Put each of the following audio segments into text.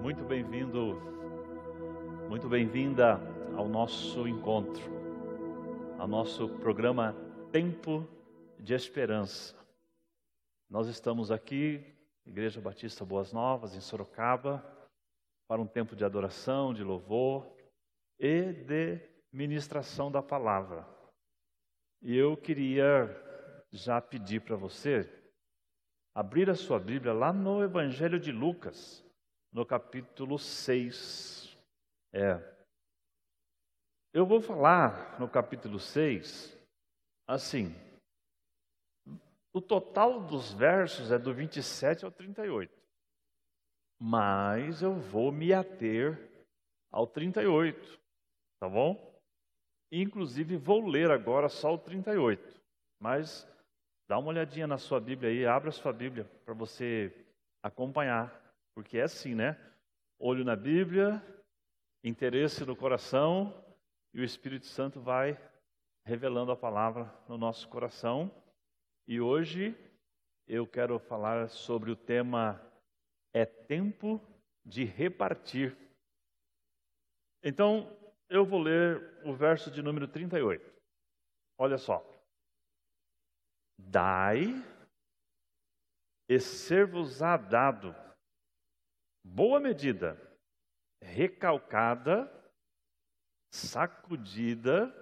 muito bem-vindo, muito bem-vinda ao nosso encontro, ao nosso programa Tempo de Esperança. Nós estamos aqui, Igreja Batista Boas Novas, em Sorocaba, para um tempo de adoração, de louvor e de ministração da palavra. E eu queria já pedir para você abrir a sua Bíblia lá no Evangelho de Lucas no capítulo 6. É. Eu vou falar no capítulo 6 assim. O total dos versos é do 27 ao 38. Mas eu vou me ater ao 38, tá bom? Inclusive vou ler agora só o 38. Mas dá uma olhadinha na sua Bíblia aí, abra a sua Bíblia para você acompanhar porque é assim, né? Olho na Bíblia, interesse no coração, e o Espírito Santo vai revelando a palavra no nosso coração. E hoje eu quero falar sobre o tema É tempo de repartir. Então, eu vou ler o verso de número 38. Olha só. Dai e ser-vos-á dado boa medida, recalcada, sacudida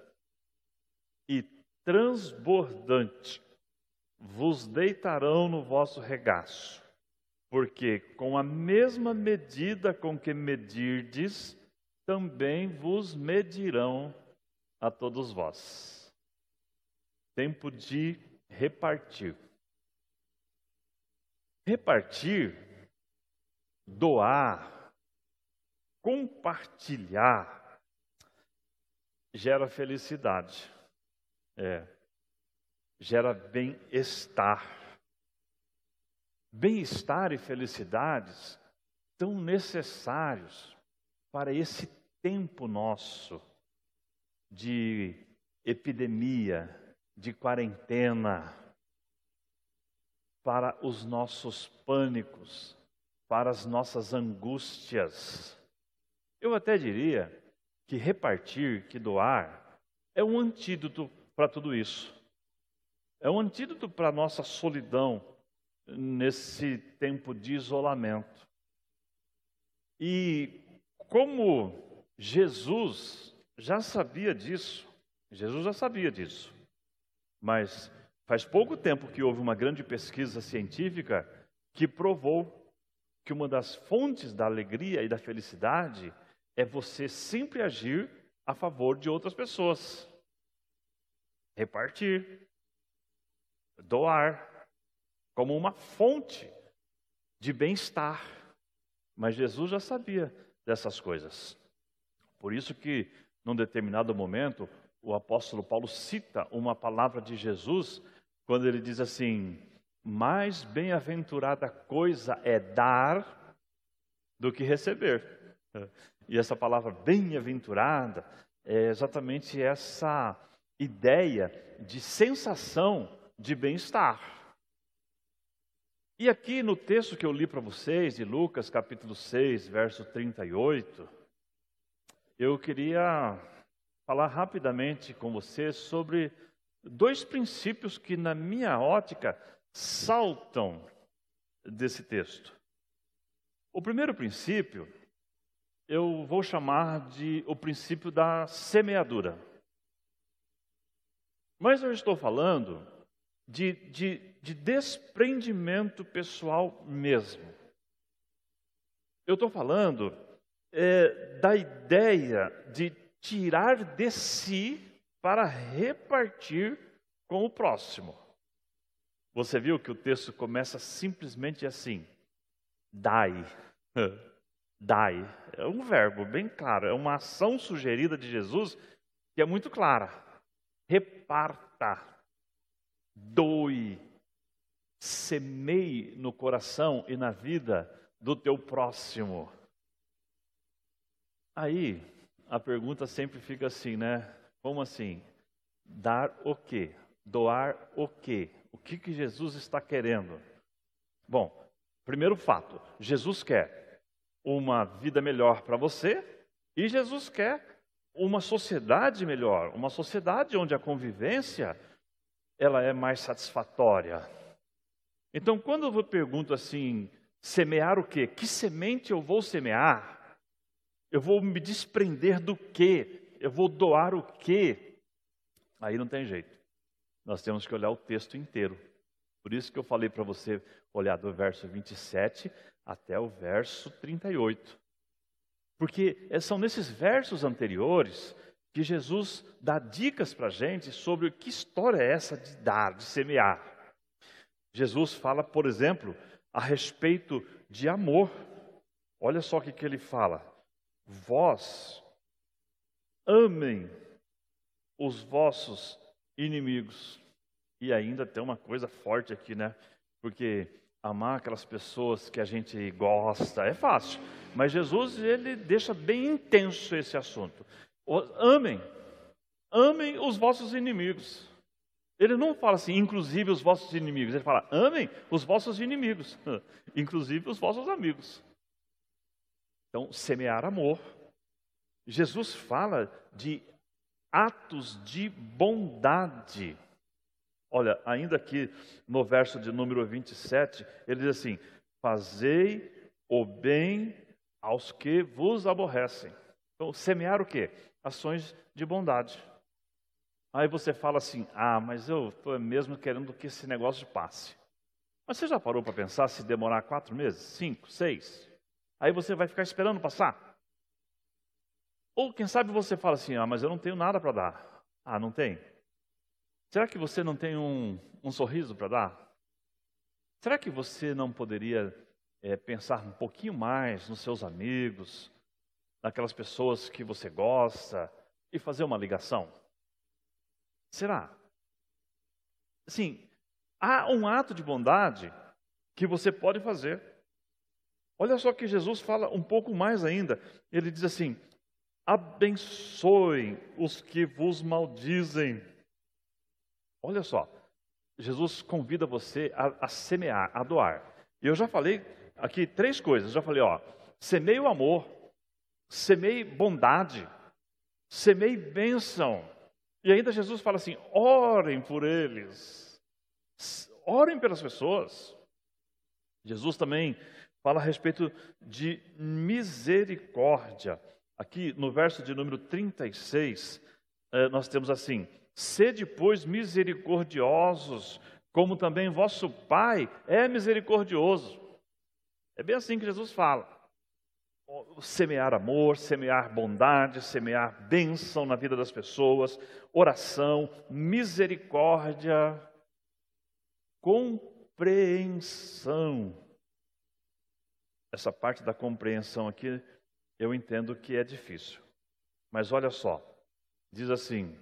e transbordante, vos deitarão no vosso regaço, porque com a mesma medida com que medirdes, também vos medirão a todos vós. Tempo de repartir. Repartir doar, compartilhar, gera felicidade, é, gera bem-estar. Bem-estar e felicidades tão necessários para esse tempo nosso de epidemia, de quarentena, para os nossos pânicos, para as nossas angústias. Eu até diria que repartir, que doar, é um antídoto para tudo isso. É um antídoto para a nossa solidão nesse tempo de isolamento. E como Jesus já sabia disso, Jesus já sabia disso, mas faz pouco tempo que houve uma grande pesquisa científica que provou que uma das fontes da alegria e da felicidade é você sempre agir a favor de outras pessoas. Repartir, doar, como uma fonte de bem-estar. Mas Jesus já sabia dessas coisas. Por isso que, num determinado momento, o apóstolo Paulo cita uma palavra de Jesus quando ele diz assim: mais bem-aventurada coisa é dar do que receber. E essa palavra bem-aventurada é exatamente essa ideia de sensação de bem-estar. E aqui no texto que eu li para vocês, de Lucas capítulo 6, verso 38, eu queria falar rapidamente com vocês sobre dois princípios que, na minha ótica, saltam desse texto. O primeiro princípio eu vou chamar de o princípio da semeadura. Mas eu estou falando de, de, de desprendimento pessoal mesmo. Eu estou falando é, da ideia de tirar de si para repartir com o próximo. Você viu que o texto começa simplesmente assim: dai. Dai. É um verbo bem claro, é uma ação sugerida de Jesus que é muito clara. Reparta, doe, semeie no coração e na vida do teu próximo. Aí, a pergunta sempre fica assim, né? Como assim? Dar o quê? Doar o quê? Que, que Jesus está querendo? Bom, primeiro fato: Jesus quer uma vida melhor para você e Jesus quer uma sociedade melhor, uma sociedade onde a convivência ela é mais satisfatória. Então, quando eu pergunto assim, semear o quê? Que semente eu vou semear? Eu vou me desprender do quê? Eu vou doar o quê? Aí não tem jeito. Nós temos que olhar o texto inteiro. Por isso que eu falei para você olhar do verso 27 até o verso 38. Porque são nesses versos anteriores que Jesus dá dicas para a gente sobre que história é essa de dar, de semear. Jesus fala, por exemplo, a respeito de amor. Olha só o que, que ele fala. Vós amem os vossos inimigos. E ainda tem uma coisa forte aqui, né? Porque amar aquelas pessoas que a gente gosta é fácil. Mas Jesus, ele deixa bem intenso esse assunto. Amem, amem os vossos inimigos. Ele não fala assim, inclusive os vossos inimigos. Ele fala, amem os vossos inimigos, inclusive os vossos amigos. Então, semear amor. Jesus fala de atos de bondade. Olha, ainda aqui no verso de número 27, ele diz assim: Fazei o bem aos que vos aborrecem. Então, semear o quê? Ações de bondade. Aí você fala assim: Ah, mas eu estou mesmo querendo que esse negócio passe. Mas você já parou para pensar se demorar quatro meses, cinco, seis? Aí você vai ficar esperando passar? Ou quem sabe você fala assim: Ah, mas eu não tenho nada para dar. Ah, não tem? Será que você não tem um, um sorriso para dar? Será que você não poderia é, pensar um pouquinho mais nos seus amigos, naquelas pessoas que você gosta e fazer uma ligação? Será? Sim, há um ato de bondade que você pode fazer. Olha só que Jesus fala um pouco mais ainda. Ele diz assim: abençoem os que vos maldizem Olha só, Jesus convida você a, a semear, a doar. E eu já falei aqui três coisas. Já falei, ó, semeie o amor, semeie bondade, semeie bênção. E ainda Jesus fala assim: orem por eles, orem pelas pessoas. Jesus também fala a respeito de misericórdia. Aqui no verso de número 36, eh, nós temos assim: Sede, pois, misericordiosos, como também vosso Pai é misericordioso. É bem assim que Jesus fala. Semear amor, semear bondade, semear bênção na vida das pessoas, oração, misericórdia, compreensão. Essa parte da compreensão aqui eu entendo que é difícil. Mas olha só, diz assim: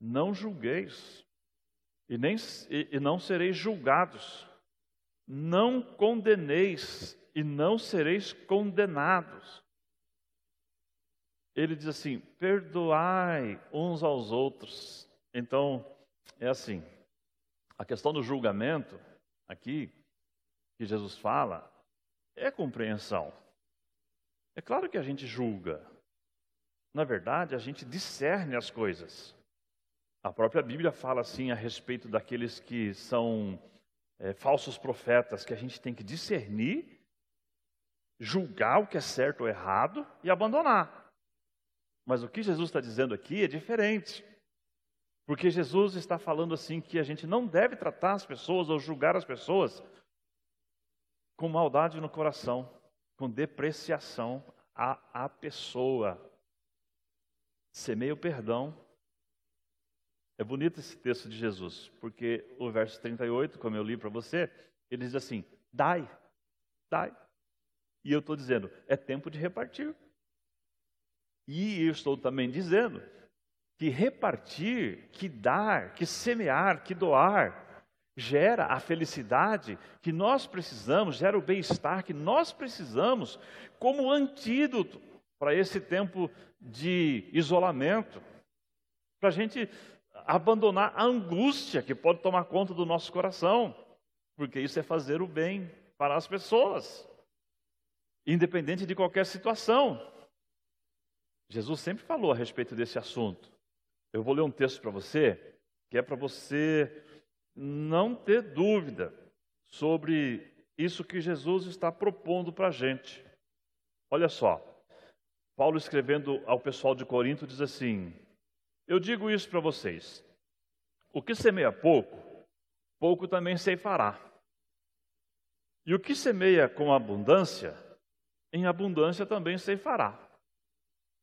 não julgueis, e, nem, e, e não sereis julgados, não condeneis, e não sereis condenados. Ele diz assim: perdoai uns aos outros. Então, é assim: a questão do julgamento, aqui, que Jesus fala, é compreensão. É claro que a gente julga. Na verdade, a gente discerne as coisas. A própria Bíblia fala assim a respeito daqueles que são é, falsos profetas, que a gente tem que discernir, julgar o que é certo ou errado e abandonar. Mas o que Jesus está dizendo aqui é diferente. Porque Jesus está falando assim que a gente não deve tratar as pessoas ou julgar as pessoas com maldade no coração, com depreciação à, à pessoa. Semeia o perdão é bonito esse texto de Jesus, porque o verso 38, como eu li para você, ele diz assim: dai, dai. E eu estou dizendo, é tempo de repartir. E eu estou também dizendo que repartir, que dar, que semear, que doar, gera a felicidade que nós precisamos, gera o bem-estar que nós precisamos como antídoto para esse tempo de isolamento. Para a gente abandonar a angústia que pode tomar conta do nosso coração, porque isso é fazer o bem para as pessoas. independente de qualquer situação. Jesus sempre falou a respeito desse assunto. Eu vou ler um texto para você, que é para você não ter dúvida sobre isso que Jesus está propondo para a gente. Olha só, Paulo escrevendo ao pessoal de Corinto diz assim: Eu digo isso para vocês. O que semeia pouco, pouco também ceifará. E o que semeia com abundância, em abundância também ceifará.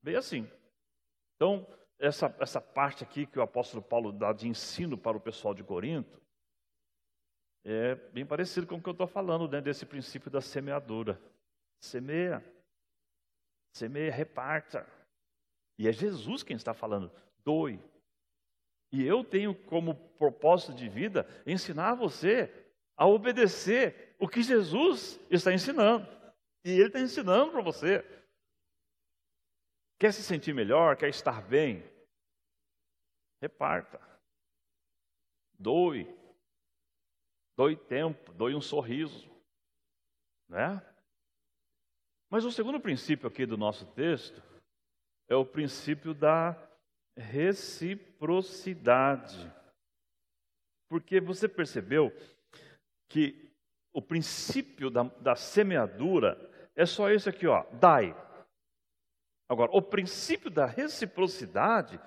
Bem assim. Então, essa, essa parte aqui que o apóstolo Paulo dá de ensino para o pessoal de Corinto, é bem parecido com o que eu estou falando né, desse princípio da semeadura. Semeia, semeia, reparta. E é Jesus quem está falando, doe. E eu tenho como propósito de vida ensinar você a obedecer o que Jesus está ensinando. E Ele está ensinando para você. Quer se sentir melhor? Quer estar bem? Reparta. Doe. Doe tempo, doe um sorriso. Né? Mas o segundo princípio aqui do nosso texto é o princípio da reciprocidade. Porque você percebeu que o princípio da, da semeadura é só esse aqui, ó, dai. Agora, o princípio da reciprocidade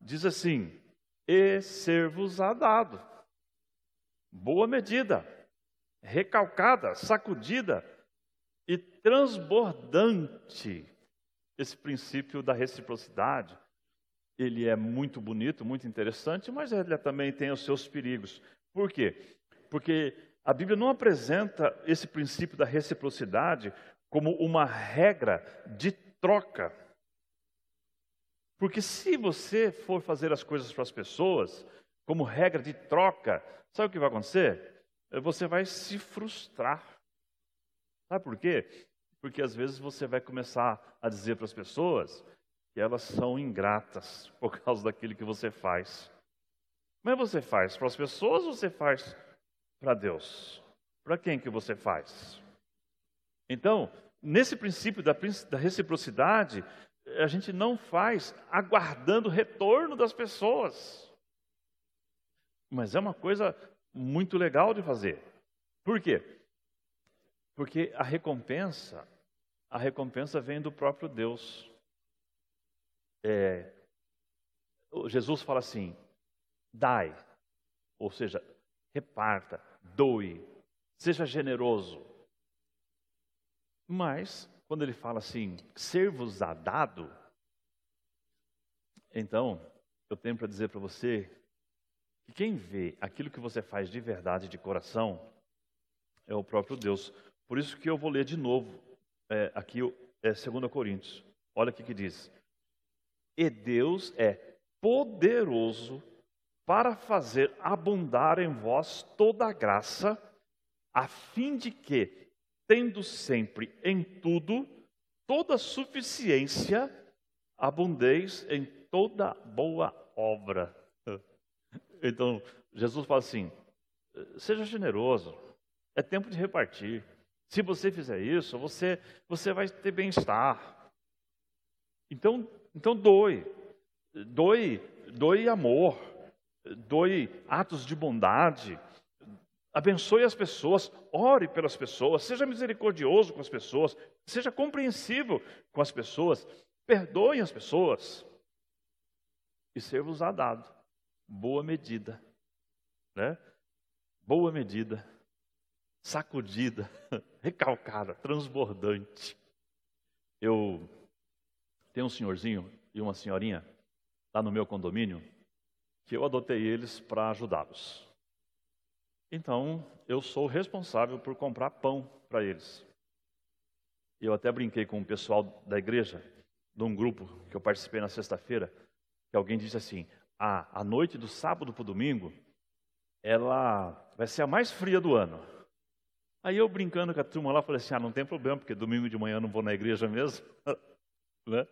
diz assim: e ser-vos-á dado. Boa medida, recalcada, sacudida e transbordante. Esse princípio da reciprocidade, ele é muito bonito, muito interessante, mas ele também tem os seus perigos. Por quê? Porque a Bíblia não apresenta esse princípio da reciprocidade como uma regra de troca. Porque se você for fazer as coisas para as pessoas como regra de troca, sabe o que vai acontecer? Você vai se frustrar. Sabe por quê? Porque às vezes você vai começar a dizer para as pessoas que elas são ingratas por causa daquilo que você faz. Mas você faz para as pessoas ou você faz para Deus? Para quem que você faz? Então, nesse princípio da, da reciprocidade, a gente não faz aguardando o retorno das pessoas. Mas é uma coisa muito legal de fazer. Por quê? Porque a recompensa, a recompensa vem do próprio Deus. É, Jesus fala assim: dai, ou seja, reparta, doe, seja generoso. Mas quando ele fala assim, ser-vos-á dado, então, eu tenho para dizer para você que quem vê aquilo que você faz de verdade, de coração, é o próprio Deus. Por isso que eu vou ler de novo é, aqui é 2 Coríntios. Olha o que diz. E Deus é poderoso para fazer abundar em vós toda a graça, a fim de que, tendo sempre em tudo toda suficiência, abundeis em toda boa obra. Então, Jesus fala assim: seja generoso, é tempo de repartir. Se você fizer isso, você, você vai ter bem-estar. Então, então doe, doe, doe amor, doe atos de bondade, Abençoe as pessoas, ore pelas pessoas, seja misericordioso com as pessoas, seja compreensivo com as pessoas, perdoe as pessoas. E ser-vos-á dado boa medida, né? Boa medida, sacudida, recalcada, transbordante. Eu tenho um senhorzinho e uma senhorinha lá no meu condomínio que eu adotei eles para ajudá-los. Então, eu sou responsável por comprar pão para eles. Eu até brinquei com o pessoal da igreja, de um grupo que eu participei na sexta-feira, que alguém disse assim: ah, a noite do sábado para o domingo, ela vai ser a mais fria do ano. Aí eu brincando com a turma lá, falei assim: ah, não tem problema, porque domingo de manhã eu não vou na igreja mesmo. né?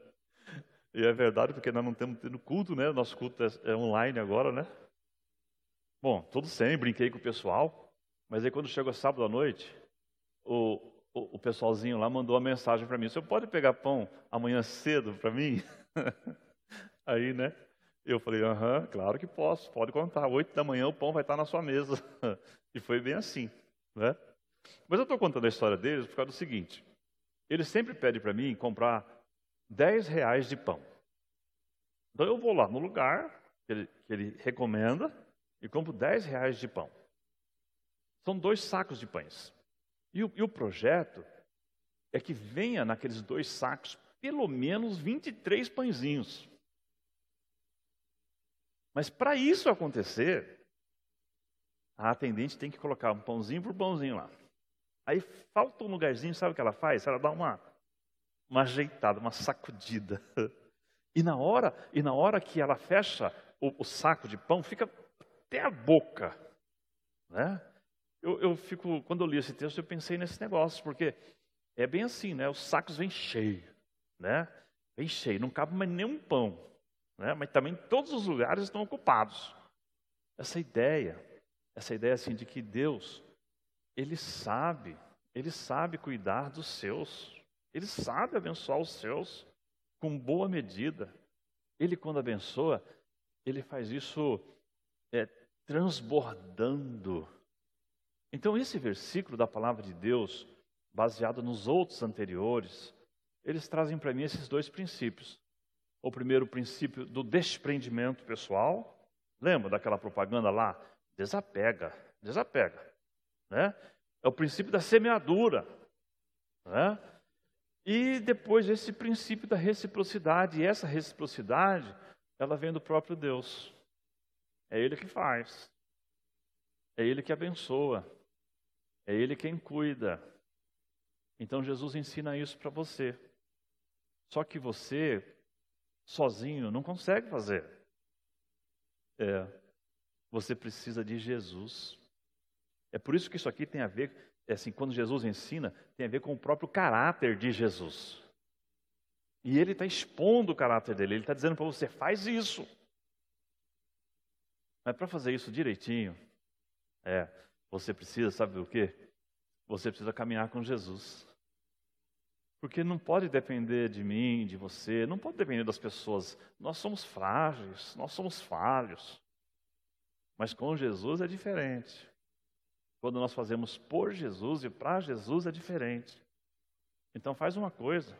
E é verdade, porque nós não estamos tendo culto, né? Nosso culto é, é online agora, né? Bom, tudo sem, brinquei com o pessoal, mas aí quando chegou sábado à noite, o, o, o pessoalzinho lá mandou uma mensagem para mim: "Você pode pegar pão amanhã cedo para mim?" Aí, né? Eu falei: "Aham, claro que posso. Pode contar. Oito da manhã o pão vai estar na sua mesa." E foi bem assim, né? Mas eu estou contando a história deles por causa do seguinte: eles sempre pedem para mim comprar 10 reais de pão. Então eu vou lá no lugar que ele, que ele recomenda e compro 10 reais de pão. São dois sacos de pães. E o, e o projeto é que venha naqueles dois sacos pelo menos 23 pãezinhos. Mas para isso acontecer, a atendente tem que colocar um pãozinho por pãozinho lá. Aí falta um lugarzinho, sabe o que ela faz? Ela dá uma, uma ajeitada, uma sacudida. E na hora, e na hora que ela fecha o, o saco de pão, fica até a boca. Né? Eu, eu fico, quando eu li esse texto, eu pensei nesse negócio, porque é bem assim, né? Os sacos vêm cheios, né? Vem cheio, não cabe mais nenhum pão, né? Mas também todos os lugares estão ocupados. Essa ideia, essa ideia assim de que Deus ele sabe, ele sabe cuidar dos seus, ele sabe abençoar os seus com boa medida. Ele, quando abençoa, ele faz isso é, transbordando. Então, esse versículo da palavra de Deus, baseado nos outros anteriores, eles trazem para mim esses dois princípios. O primeiro princípio do desprendimento pessoal. Lembra daquela propaganda lá? Desapega, desapega. Né? É o princípio da semeadura. Né? E depois esse princípio da reciprocidade. E essa reciprocidade, ela vem do próprio Deus. É Ele que faz. É Ele que abençoa. É Ele quem cuida. Então Jesus ensina isso para você. Só que você, sozinho, não consegue fazer. É, você precisa de Jesus. É por isso que isso aqui tem a ver, é assim, quando Jesus ensina, tem a ver com o próprio caráter de Jesus. E ele está expondo o caráter dele, ele está dizendo para você, faz isso. Mas para fazer isso direitinho, é, você precisa, sabe o quê? Você precisa caminhar com Jesus. Porque não pode depender de mim, de você, não pode depender das pessoas. Nós somos frágeis, nós somos falhos. Mas com Jesus é diferente. Quando nós fazemos por Jesus e para Jesus é diferente. Então faz uma coisa.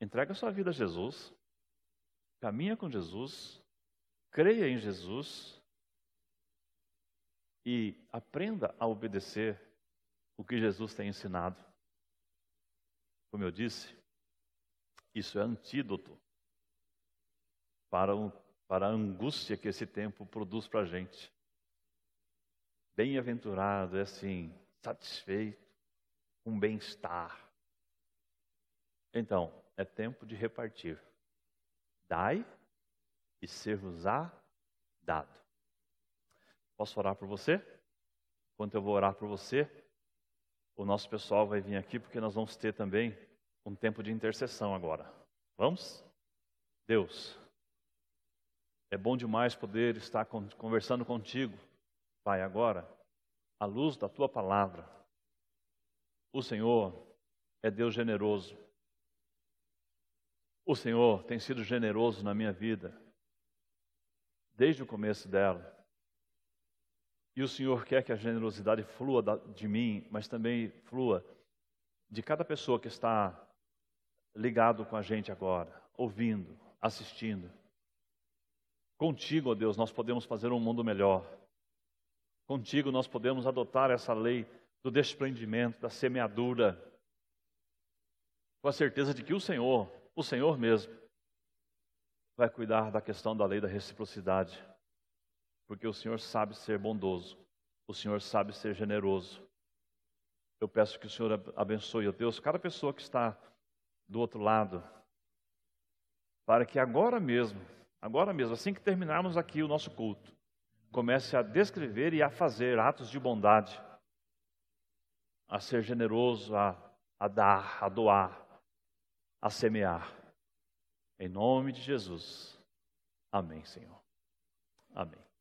Entrega sua vida a Jesus. Caminha com Jesus. Creia em Jesus. E aprenda a obedecer o que Jesus tem ensinado. Como eu disse, isso é antídoto para, um, para a angústia que esse tempo produz para a gente. Bem-aventurado é assim, satisfeito, com bem-estar. Então, é tempo de repartir. Dai e ser-vos-á dado. Posso orar por você? Enquanto eu vou orar por você, o nosso pessoal vai vir aqui porque nós vamos ter também um tempo de intercessão agora. Vamos? Deus, é bom demais poder estar conversando contigo Pai, agora, à luz da tua palavra, o Senhor é Deus generoso. O Senhor tem sido generoso na minha vida, desde o começo dela. E o Senhor quer que a generosidade flua de mim, mas também flua de cada pessoa que está ligado com a gente agora, ouvindo, assistindo. Contigo, ó Deus, nós podemos fazer um mundo melhor. Contigo nós podemos adotar essa lei do desprendimento, da semeadura, com a certeza de que o Senhor, o Senhor mesmo, vai cuidar da questão da lei da reciprocidade, porque o Senhor sabe ser bondoso, o Senhor sabe ser generoso. Eu peço que o Senhor abençoe, ó Deus, cada pessoa que está do outro lado, para que agora mesmo, agora mesmo, assim que terminarmos aqui o nosso culto, comece a descrever e a fazer atos de bondade, a ser generoso, a, a dar, a doar, a semear. Em nome de Jesus. Amém, Senhor. Amém.